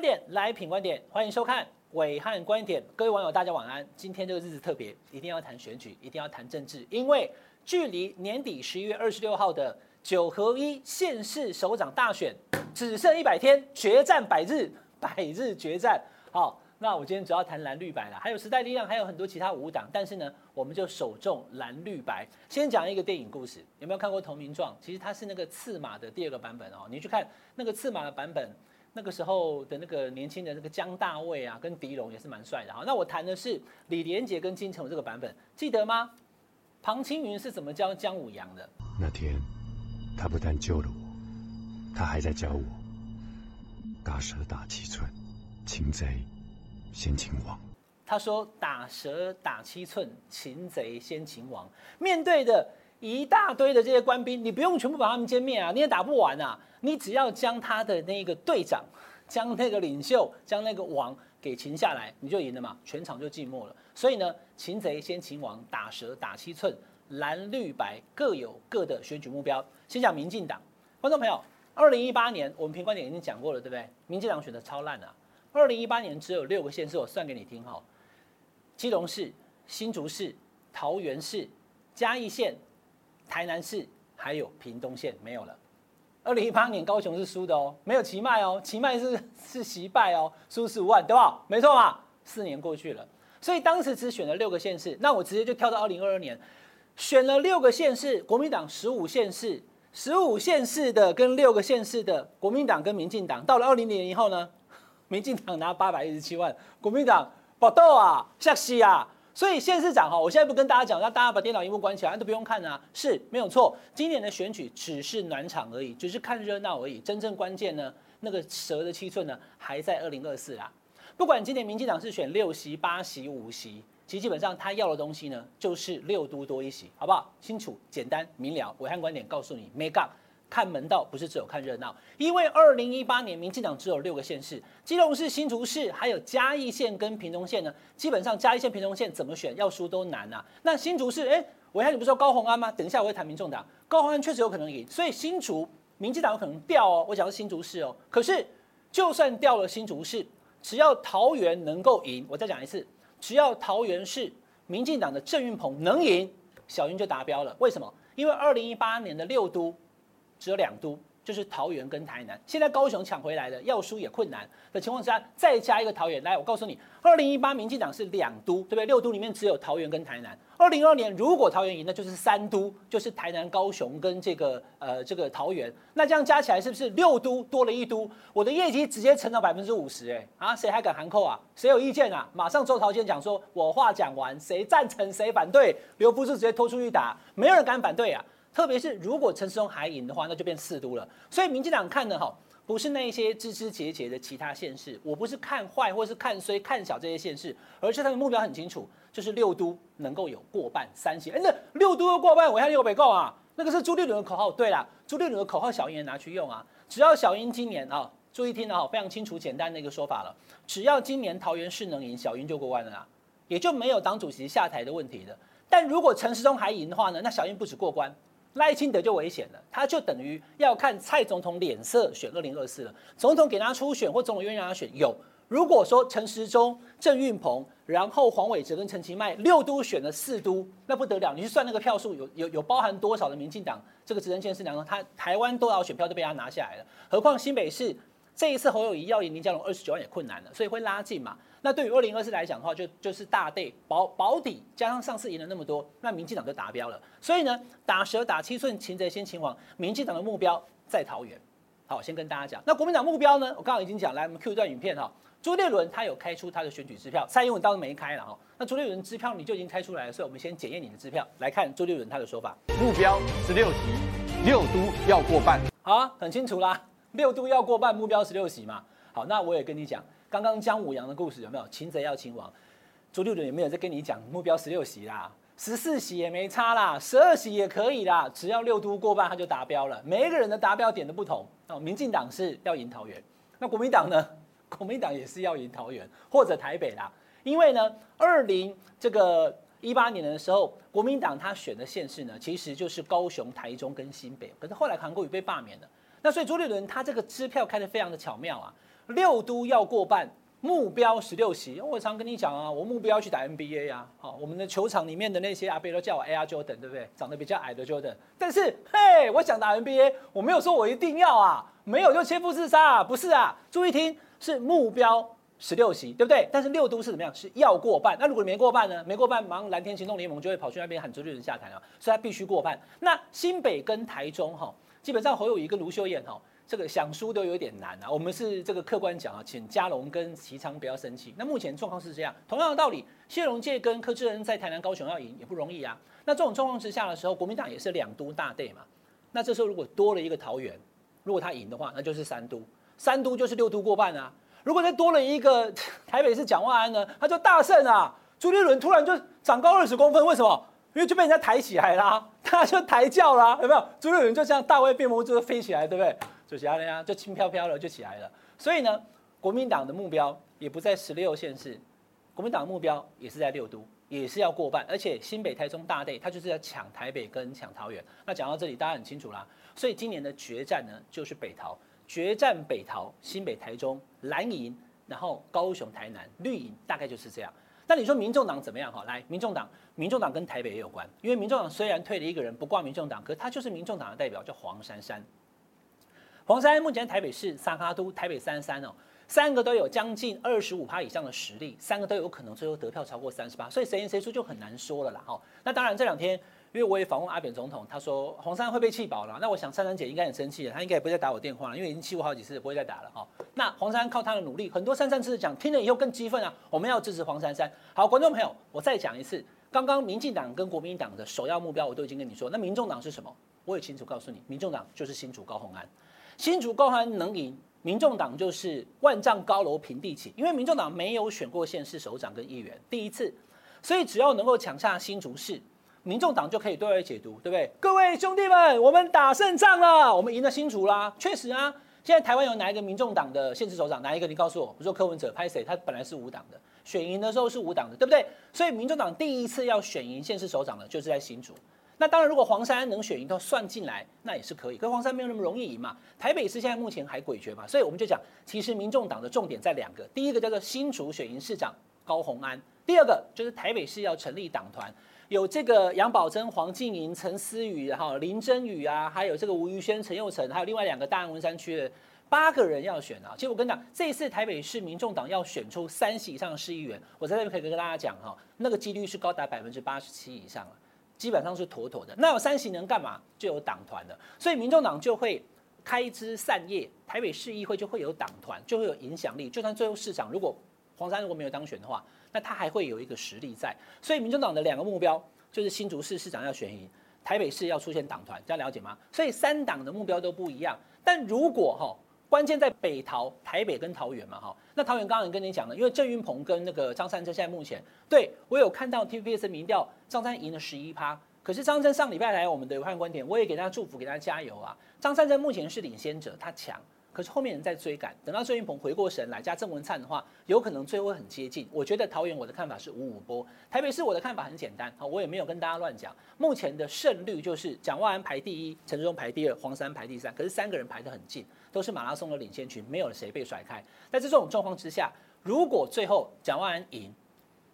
观点，来品观点，欢迎收看伟汉观点。各位网友，大家晚安。今天这个日子特别，一定要谈选举，一定要谈政治，因为距离年底十一月二十六号的九合一县市首长大选只剩一百天，决战百日，百日决战。好，那我今天主要谈蓝绿白了，还有时代力量，还有很多其他五党，但是呢，我们就首重蓝绿白。先讲一个电影故事，有没有看过《投名状》？其实它是那个刺马的第二个版本哦，你去看那个刺马的版本。那个时候的那个年轻的那个姜大卫啊，跟狄龙也是蛮帅的哈。那我谈的是李连杰跟金城武这个版本，记得吗？庞青云是怎么教姜武阳的？那天，他不但救了我，他还在教我打蛇打七寸，擒贼先擒王。他说打蛇打七寸，擒贼先擒王。面对的一大堆的这些官兵，你不用全部把他们歼灭啊，你也打不完啊。你只要将他的那个队长，将那个领袖，将那个王给擒下来，你就赢了嘛，全场就静默了。所以呢，擒贼先擒王，打蛇打七寸，蓝绿白各有各的选举目标。先讲民进党，观众朋友，二零一八年我们评观点已经讲过了，对不对？民进党选的超烂啊！二零一八年只有六个县市，我算给你听哈：基隆市、新竹市、桃园市、嘉义县、台南市，还有屏东县，没有了。二零一八年高雄是输的哦，没有奇迈哦，奇迈是 是惜败哦，输十五万，对吧？没错嘛，四年过去了，所以当时只选了六个县市，那我直接就跳到二零二二年，选了六个县市，国民党十五县市，十五县市的跟六个县市的国民党跟民进党，到了二零年以后呢，民进党拿八百一十七万，国民党爆豆啊，吓死啊！所以县市长哈，我现在不跟大家讲，让大家把电脑萤幕关起来，都不用看啊，是没有错。今年的选举只是暖场而已，只是看热闹而已。真正关键呢，那个蛇的七寸呢，还在二零二四啦。不管今年民进党是选六席、八席、五席，其实基本上他要的东西呢，就是六都多一席，好不好？清楚、简单、明了。暐瀚观点告诉你，没杠。看门道不是只有看热闹，因为二零一八年民进党只有六个县市，基隆市、新竹市，还有嘉义县跟屏东县呢。基本上嘉义县、屏东县怎么选要输都难啊。那新竹市，哎，暐瀚你不是说高宏安吗？等一下我会谈民众党，高宏安确实有可能赢，所以新竹民进党有可能掉哦。我讲是新竹市哦，可是就算掉了新竹市，只要桃园能够赢，我再讲一次，只要桃园市民进党的郑运鹏能赢，小英就达标了。为什么？因为二零一八年的六都。只有两都，就是桃园跟台南。现在高雄抢回来了，要输也困难的情况之下，再加一个桃园。来，我告诉你，二零一八民进党是两都，对不对？六都里面只有桃园跟台南。二零二年如果桃园赢，那就是三都，就是台南、高雄跟这个呃这个桃园。那这样加起来是不是六都多了一都？我的业绩直接成长百分之五十，哎啊，谁还敢含扣啊？谁有意见啊？马上周桃间讲说，我话讲完，谁赞成谁反对，留不住直接拖出去打，没有人敢反对啊。特别是如果陈时中还赢的话，那就变四都了。所以民进党看的哈，不是那一些枝枝节节的其他县市，我不是看坏或是看衰看小这些县市，而是他的目标很清楚，就是六都能够有过半三席。哎，那六都过半，我还有北够啊？那个是朱立伦的口号。对了，朱立伦的口号小英也拿去用啊。只要小英今年啊，注意听啊，非常清楚简单的一个说法了。只要今年桃园市能赢，小英就过关了啦，也就没有党主席下台的问题了。但如果陈时中还赢的话呢，那小英不止过关。赖清德就危险了，他就等于要看蔡总统脸色选二零二四了。总统给他初选，或总统愿意让他选，有。如果说陈时中、郑运鹏，然后黄伟哲跟陈其迈六都选了四都，那不得了。你去算那个票数，有有有包含多少的民进党这个执政县市两个，他台湾多少选票都被他拿下来了。何况新北市这一次侯友谊要赢林佳龙二十九万也困难了，所以会拉近嘛。那对于二零二四来讲的话，就就是大队保保底，加上上次赢了那么多，那民进党就达标了。所以呢，打蛇打七寸，擒贼先擒王。民进党的目标在桃园。好，先跟大家讲。那国民党目标呢？我刚刚已经讲，来，我们 Q 一段影片哈。朱立伦他有开出他的选举支票，蔡英文倒是没开了哈。那朱立伦支票你就已经开出来了，所以我们先检验你的支票，来看朱立伦他的说法。目标十六席，六都要过半。好，很清楚啦，六都要过半，目标十六席嘛。好，那我也跟你讲。刚刚姜武阳的故事有没有？擒贼要擒王，朱六伦有没有在跟你讲目标十六席啦？十四席也没差啦，十二席也可以啦，只要六都过半他就达标了。每一个人的达标点都不同哦。民进党是要赢桃园，那国民党呢？国民党也是要赢桃园或者台北啦。因为呢，二零这个一八年的时候，国民党他选的县市呢，其实就是高雄、台中跟新北。可是后来韩国瑜被罢免了，那所以朱立伦他这个支票开得非常的巧妙啊。六都要过半。目标十六席，我常跟你讲啊，我目标要去打 NBA、啊。好，我们的球场里面的那些阿伯都叫我 Air Jordan，对不对？长得比较矮的 Jordan。但是，嘿，我想打 NBA，我没有说我一定要啊，没有就切腹自杀啊，不是啊。注意听，是目标十六席，对不对？但是六都是怎么样？是要过半。那如果你没过半呢？没过半，马上蓝天行动联盟就会跑去那边喊周杰伦下台了，所以他必须过半。那新北跟台中哈，基本上侯友宜跟卢秀燕哈。这个想输都有点难啊！我们是这个客观讲啊，请嘉龙跟齐昌不要生气。那目前状况是这样，同样的道理，谢龙介跟柯志恩在台南、高雄要赢也不容易啊。那这种状况之下的时候，国民党也是两都大队嘛。那这时候如果多了一个桃园，如果他赢的话，那就是三都，三都就是六都过半啊。如果再多了一个 台北市蒋万安呢，他就大胜啊！朱立伦突然就长高二十公分，为什么？因为就被人家抬起来啦，他就抬轿啦，有没有？朱立伦就像大卫变魔术就飞起来，对不对？就起来了呀，就轻飘飘了，就起来了。所以呢，国民党的目标也不在十六县市，国民党的目标也是在六都，也是要过半。而且新北、台中大队，他就是要抢台北跟抢桃园。那讲到这里，大家很清楚啦。所以今年的决战呢，就是北桃决战，北桃新北、台中蓝营，然后高雄、台南绿营，大概就是这样。那你说民众党怎么样？哈，来，民众党，民众党跟台北也有关，因为民众党虽然退了一个人不挂民众党，可他就是民众党的代表，叫黄珊珊。黄珊珊目前台北市三哈都台北三三哦，三个都有将近二十五趴以上的实力，三个都有可能最后得票超过三十八，所以谁赢谁输就很难说了啦哈。那当然这两天，因为我也访问阿扁总统，他说黄珊珊会被气饱了。那我想珊珊姐应该很生气了，她应该也不会再打我电话了，因为已经气过好几次，不会再打了哈。那黄珊靠她的努力，很多珊珊支持讲听了以后更激愤啊，我们要支持黄珊珊。好，观众朋友，我再讲一次，刚刚民进党跟国民党的首要目标我都已经跟你说，那民众党是什么？我也清楚告诉你，民众党就是新竹高虹安。新竹高虹安能赢，民众党就是万丈高楼平地起，因为民众党没有选过县市首长跟议员，第一次，所以只要能够抢下新竹市，民众党就可以对外解读，对不对？各位兄弟们，我们打胜仗了，我们赢了新竹啦，确实啊。现在台湾有哪一个民众党的县市首长？哪一个？你告诉我。我说柯文哲拍谁？他本来是无党的，选赢的时候是无党的，对不对？所以民众党第一次要选赢县市首长的，就是在新竹。那当然，如果黄山能选赢，都算进来，那也是可以。可黄山没有那么容易赢嘛。台北市现在目前还诡谲嘛，所以我们就讲，其实民众党的重点在两个，第一个叫做新竹选赢市长高虹安，第二个就是台北市要成立党团，有这个杨宝珍、黄静莹、陈思宇，哈林真宇啊，还有这个吴瑜轩、陈佑成，还有另外两个大安文山区的八个人要选啊。其实我跟你讲，这一次台北市民众党要选出三席以上的市议员，我在这边可以跟大家讲哈，那个几率是高达百分之八十七以上了。基本上是妥妥的。那有三席能干嘛？就有党团的，所以民众党就会开枝散叶，台北市议会就会有党团，就会有影响力。就算最后市长如果黄珊如果没有当选的话，那他还会有一个实力在。所以民众党的两个目标就是新竹市市长要选赢，台北市要出现党团，这样了解吗？所以三党的目标都不一样。但如果哈。关键在北桃、台北跟桃园嘛，哈，那桃园刚刚也跟你讲了，因为郑运鹏跟那个张善政现在目前，对我有看到 TVBS 民调，张三赢了十一趴，可是张三上礼拜来我们的武汉观点，我也给他祝福，给他加油啊，张善政目前是领先者，他强。可是后面人在追赶，等到郑运鹏回过神来加郑文灿的话，有可能最后很接近。我觉得桃园我的看法是五五波，台北市我的看法很简单，好，我也没有跟大家乱讲。目前的胜率就是蒋万安排第一，陈志忠排第二，黄珊排第三，可是三个人排得很近，都是马拉松的领先群，没有谁被甩开。在这种状况之下，如果最后蒋万安赢，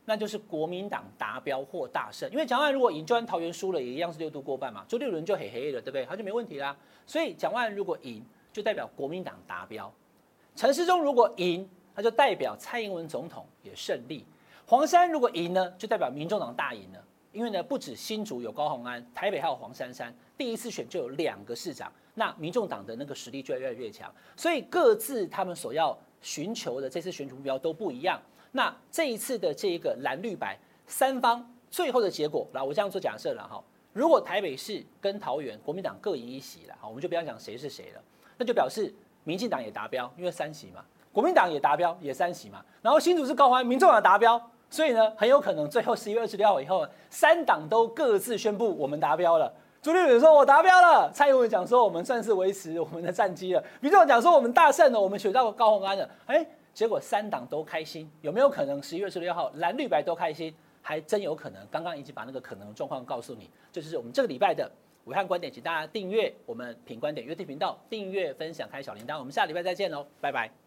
那就是国民党达标或大胜，因为蒋万安如果赢，就算桃园输了，也一样是六度过半嘛，就六轮就嘿嘿了，对不对？他就没问题啦。所以蒋万安如果赢。就代表国民党达标，陈时中如果赢，那就代表蔡英文总统也胜利。黄山如果赢呢，就代表民众党大赢了。因为呢，不止新竹有高虹安，台北还有黄珊珊，第一次选就有两个市长，那民众党的那个实力就越来越强。所以各自他们所要寻求的这次选举目标都不一样。那这一次的这一个蓝绿白三方最后的结果，来，我这样做假设了哈。如果台北市跟桃园国民党各赢一席了，好，我们就不要讲谁是谁了。那就表示民进党也达标，因为三席嘛；国民党也达标，也三席嘛。然后新竹是高欢，民众党达标，所以呢，很有可能最后十一月二十六号以后，三党都各自宣布我们达标了。朱立伦说我达标了，蔡英文讲说我们算是维持我们的战绩了，民众党讲说我们大胜了，我们选到高虹安了。哎，结果三党都开心，有没有可能十一月十六号蓝绿白都开心？还真有可能。刚刚已经把那个可能状况告诉你，这就是我们这个礼拜的。武汉观点，请大家订阅我们品观点 YouTube 频道，订阅、分享、开小铃铛。我们下礼拜再见喽，拜拜。